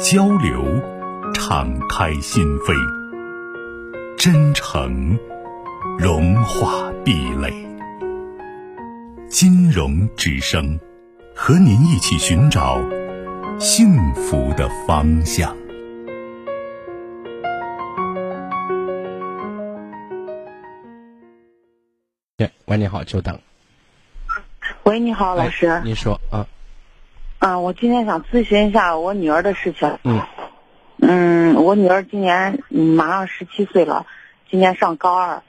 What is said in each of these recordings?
交流，敞开心扉；真诚，融化壁垒。金融之声，和您一起寻找幸福的方向。喂，你好，久等。喂，你好，老师。你说啊。啊，我今天想咨询一下我女儿的事情。嗯，嗯，我女儿今年马上十七岁了，今年上高二。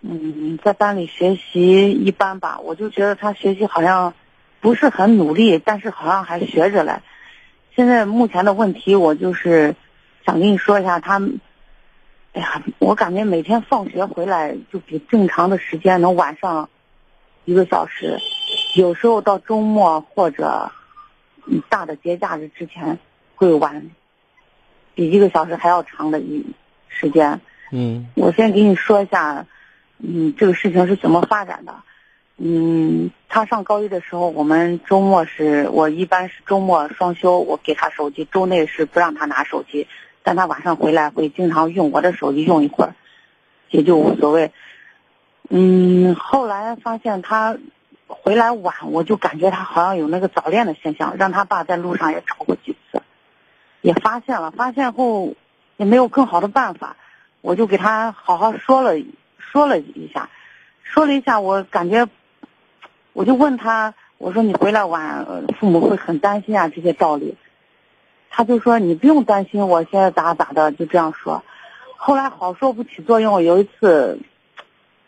嗯，在班里学习一般吧，我就觉得她学习好像不是很努力，但是好像还学着嘞。现在目前的问题，我就是想跟你说一下，她，哎呀，我感觉每天放学回来就比正常的时间能晚上一个小时，有时候到周末或者。大的节假日之前会晚，比一个小时还要长的一时间。嗯，我先给你说一下，嗯，这个事情是怎么发展的。嗯，他上高一的时候，我们周末是我一般是周末双休，我给他手机，周内是不让他拿手机，但他晚上回来会经常用我的手机用一会儿，也就无所谓。嗯，后来发现他。回来晚，我就感觉他好像有那个早恋的现象，让他爸在路上也找过几次，也发现了。发现后也没有更好的办法，我就给他好好说了说了一下，说了一下，我感觉，我就问他，我说你回来晚，父母会很担心啊，这些道理。他就说你不用担心，我现在咋咋的，就这样说。后来好说不起作用，有一次，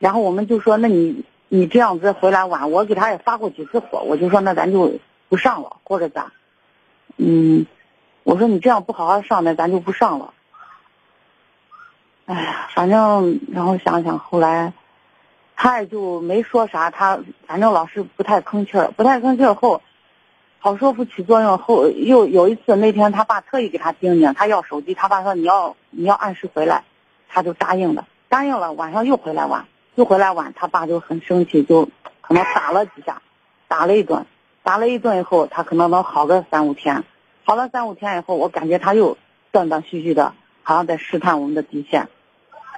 然后我们就说，那你。你这样子回来晚，我给他也发过几次火，我就说那咱就不上了，或者咋？嗯，我说你这样不好好上，那咱就不上了。哎呀，反正然后想想，后来他也就没说啥，他反正老是不太吭气儿，不太吭气儿后，好说不起作用后，又有一次那天他爸特意给他叮咛，他要手机，他爸说你要你要按时回来，他就答应了，答应了，晚上又回来晚。又回来晚，他爸就很生气，就可能打了几下，打了一顿，打了一顿以后，他可能能好个三五天，好了三五天以后，我感觉他又断断续续的，好像在试探我们的底线，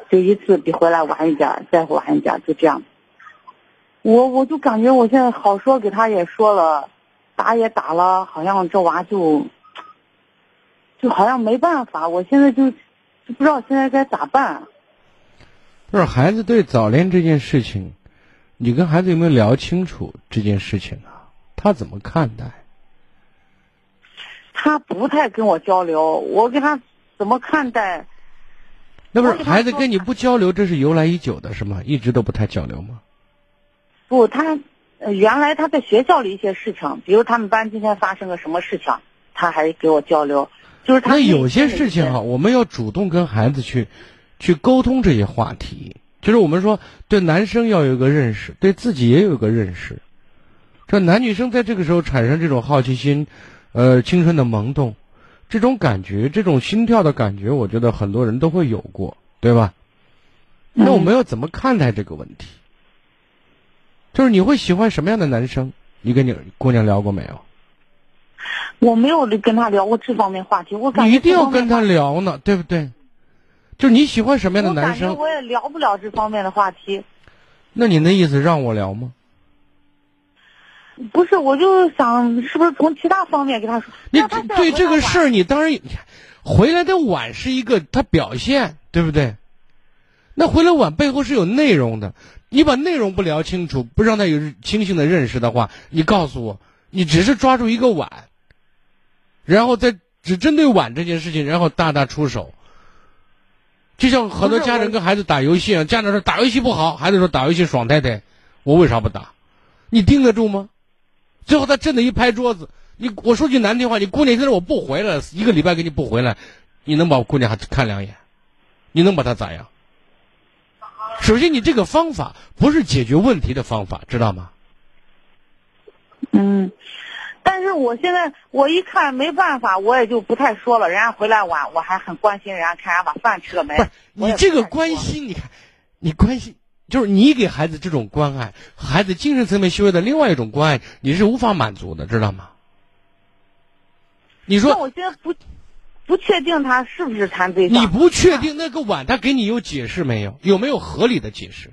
就一次比回来晚一点，再晚一点，就这样。我我就感觉我现在好说给他也说了，打也打了，好像这娃就，就好像没办法，我现在就就不知道现在该咋办。不是孩子对早恋这件事情，你跟孩子有没有聊清楚这件事情啊？他怎么看待？他不太跟我交流，我跟他怎么看待？那不是孩子跟你不交流，这是由来已久的，是吗？一直都不太交流吗？不，他原来他在学校里一些事情，比如他们班今天发生个什么事情，他还给我交流。就是他那有些事情哈，我们要主动跟孩子去。去沟通这些话题，就是我们说对男生要有一个认识，对自己也有一个认识。这男女生在这个时候产生这种好奇心，呃，青春的萌动，这种感觉，这种心跳的感觉，我觉得很多人都会有过，对吧？那我们要怎么看待这个问题？就是你会喜欢什么样的男生？你跟你姑娘聊过没有？我没有跟他聊过这方面话题，我感觉你一定要跟他聊呢，对不对？就是你喜欢什么样的男生？我也聊不了这方面的话题。那你的意思让我聊吗？不是，我就想是不是从其他方面跟他说。你对这个事儿，你当然回来的晚是一个他表现，对不对？那回来晚背后是有内容的。你把内容不聊清楚，不让他有清醒的认识的话，你告诉我，你只是抓住一个晚，然后再只针对晚这件事情，然后大打出手。就像很多家长跟孩子打游戏啊，家长说打游戏不好，孩子说打游戏爽太太，我为啥不打？你盯得住吗？最后他真的一拍桌子，你我说句难听话，你姑娘现在我不回来，一个礼拜给你不回来，你能把我姑娘还看两眼？你能把她咋样？首先，你这个方法不是解决问题的方法，知道吗？嗯，但是我现在我一看没办法，我也就不太说了。人家回来晚，我还很关心人家，看人家把饭吃了没。不是你这个关心，你看，你关心就是你给孩子这种关爱，孩子精神层面需要的另外一种关爱，你是无法满足的，知道吗？你那说我现在不不确定他是不是谈对象。你不确定那个碗，他给你有解释没有？有没有合理的解释？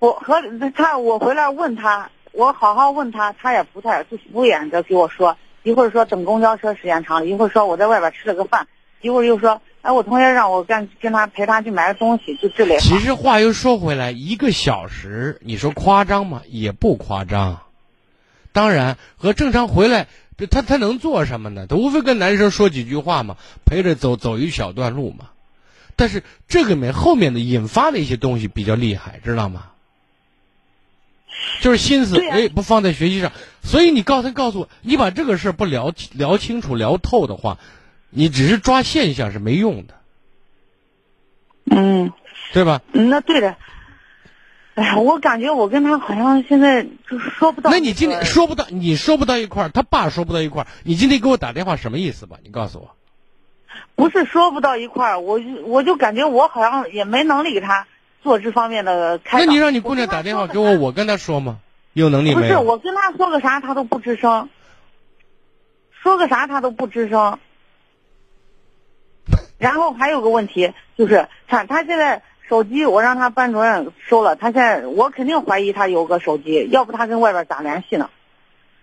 我和他，我回来问他，我好好问他，他也不太就敷衍着给我说，一会儿说等公交车时间长了，一会儿说我在外边吃了个饭，一会儿又说，哎，我同学让我跟跟他陪他去买个东西，就这类。其实话又说回来，一个小时，你说夸张吗？也不夸张。当然，和正常回来，他他能做什么呢？他无非跟男生说几句话嘛，陪着走走一小段路嘛。但是这个里面后面的引发的一些东西比较厉害，知道吗？就是心思对呀哎不放在学习上，所以你告诉告诉我，你把这个事儿不聊聊清楚聊透的话，你只是抓现象是没用的，嗯，对吧？嗯那对的。哎呀，我感觉我跟他好像现在就是说不到。那你今天说不到，你说不到一块儿，他爸说不到一块儿，你今天给我打电话什么意思吧？你告诉我。不是说不到一块儿，我就我就感觉我好像也没能力给他做这方面的开导。那你让你姑娘打电话给我，我跟她说吗？有能力不是？我跟她说个啥，她都不吱声。说个啥她都不吱声。然后还有个问题就是，看她现在手机，我让她班主任收了，她现在我肯定怀疑她有个手机，要不她跟外边咋联系呢？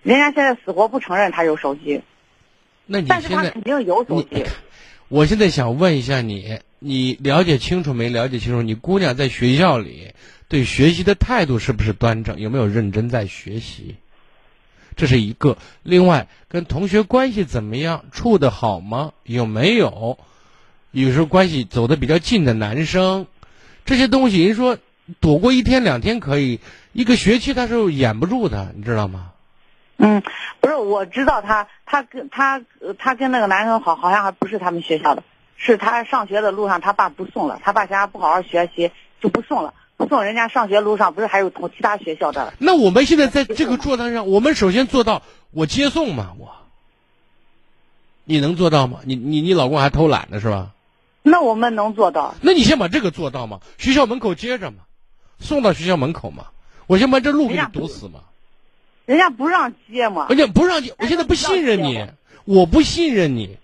人家现在死活不承认她有手机，那你但是现在他肯定有手机。我现在想问一下你，你了解清楚没了解清楚？你姑娘在学校里对学习的态度是不是端正？有没有认真在学习？这是一个。另外，跟同学关系怎么样？处的好吗？有没有？有时候关系走得比较近的男生，这些东西，人说躲过一天两天可以，一个学期他是掩不住的，你知道吗？嗯，不是，我知道他，他跟他他跟那个男生好，好像还不是他们学校的，是他上学的路上他爸不送了，他爸嫌他不好好学习就不送了，不送人家上学路上不是还有同其他学校的？那我们现在在这个座谈上，我们首先做到我接送嘛，我，你能做到吗？你你你老公还偷懒呢是吧？那我们能做到？那你先把这个做到嘛，学校门口接着嘛，送到学校门口嘛，我先把这路给你堵死嘛。人家不让接嘛人家不让接，我现在不信任你，我不信任你，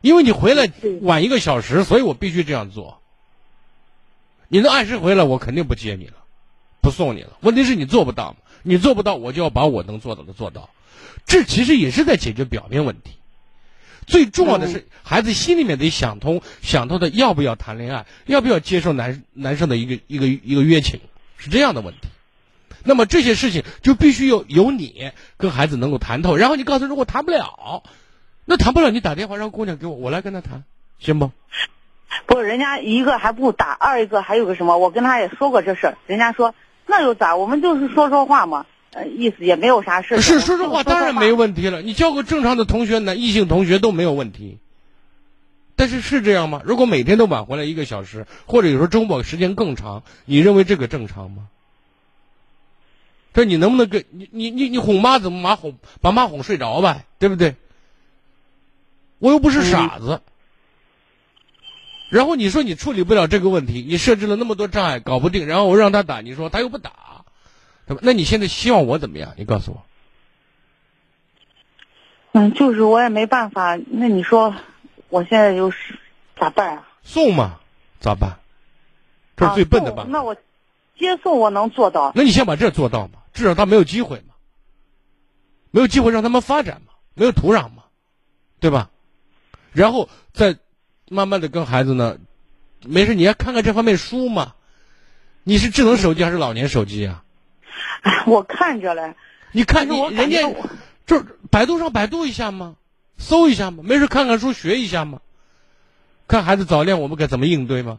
因为你回来晚一个小时，所以我必须这样做。你能按时回来，我肯定不接你了，不送你了。问题是你做不到嘛，你做不到，我就要把我能做到的做到。这其实也是在解决表面问题。最重要的是，孩子心里面得想通，想通的要不要谈恋爱，要不要接受男男生的一个一个一个约请，是这样的问题。那么这些事情就必须有有你跟孩子能够谈透，然后你告诉他如果谈不了，那谈不了你打电话让姑娘给我，我来跟他谈，行不？不，人家一个还不打，二一个还有个什么？我跟他也说过这事儿，人家说那又咋？我们就是说说话嘛，呃，意思也没有啥事。是说说话，当然没问。题了。你交个正常的同学，男异性同学都没有问题。但是是这样吗？如果每天都晚回来一个小时，或者有时候周末时间更长，你认为这个正常吗？这你能不能跟你你你你哄妈怎么妈哄把妈哄睡着呗，对不对？我又不是傻子。然后你说你处理不了这个问题，你设置了那么多障碍，搞不定，然后我让他打，你说他又不打，对吧？那你现在希望我怎么样？你告诉我。嗯，就是我也没办法。那你说，我现在又是咋办啊？送嘛，咋办？这是最笨的办法。啊那我接送我能做到。那你先把这做到嘛，至少他没有机会嘛，没有机会让他们发展嘛，没有土壤嘛，对吧？然后再慢慢的跟孩子呢，没事你要看看这方面书嘛。你是智能手机还是老年手机啊？哎，我看着嘞。你看你人家感觉我就是百度上百度一下嘛，搜一下嘛，没事看看书学一下嘛，看孩子早恋我们该怎么应对吗，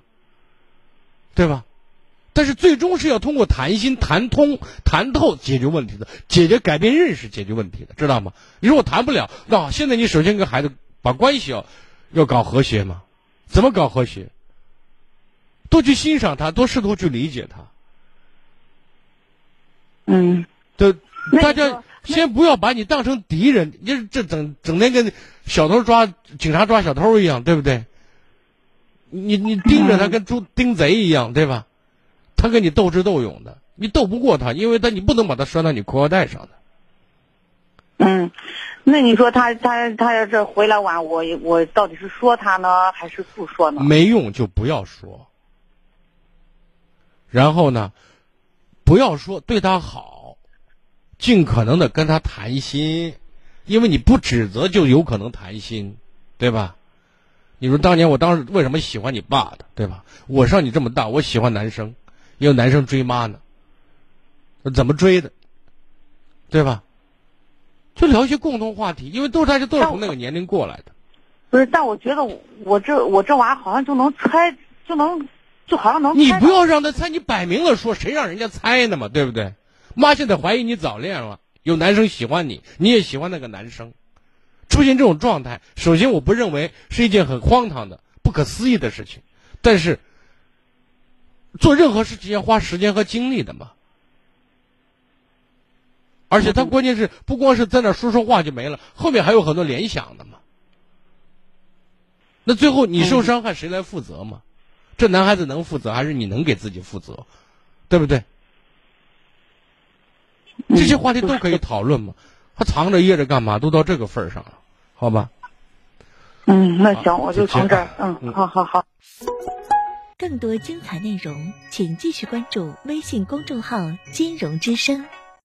对吧？但是最终是要通过谈心、谈通、谈透解决问题的，解决改变认识、解决问题的，知道吗？你说我谈不了，那现在你首先跟孩子把关系要要搞和谐嘛？怎么搞和谐？多去欣赏他，多试图去理解他。嗯，这大家先不要把你当成敌人，你这整整天跟小偷抓警察抓小偷一样，对不对？你你盯着他嗯跟猪盯贼一样，对吧？他跟你斗智斗勇的，你斗不过他，因为他你不能把他拴到你裤腰带上的。嗯，那你说他他他要是回来晚，我我到底是说他呢，还是不说呢？没用就不要说。然后呢，不要说对他好，尽可能的跟他谈心，因为你不指责就有可能谈心，对吧？你说当年我当时为什么喜欢你爸的，对吧？我上你这么大，我喜欢男生，也有男生追妈呢，怎么追的，对吧？就聊一些共同话题，因为都是大家都是从那个年龄过来的。不是，但我觉得我我这我这娃好像就能猜，就能就好像能你不要让他猜，你摆明了说，谁让人家猜呢嘛，对不对？妈现在怀疑你早恋了，有男生喜欢你，你也喜欢那个男生，出现这种状态，首先我不认为是一件很荒唐的、不可思议的事情，但是做任何事情要花时间和精力的嘛。而且他关键是不光是在那说说话就没了，后面还有很多联想的嘛。那最后你受伤害谁来负责嘛？这男孩子能负责，还是你能给自己负责，对不对？这些话题都可以讨论嘛。他藏着掖着干嘛？都到这个份儿上了，好吧？嗯，那行，我就从这儿。嗯，嗯好好好。更多精彩内容，请继续关注微信公众号“金融之声”。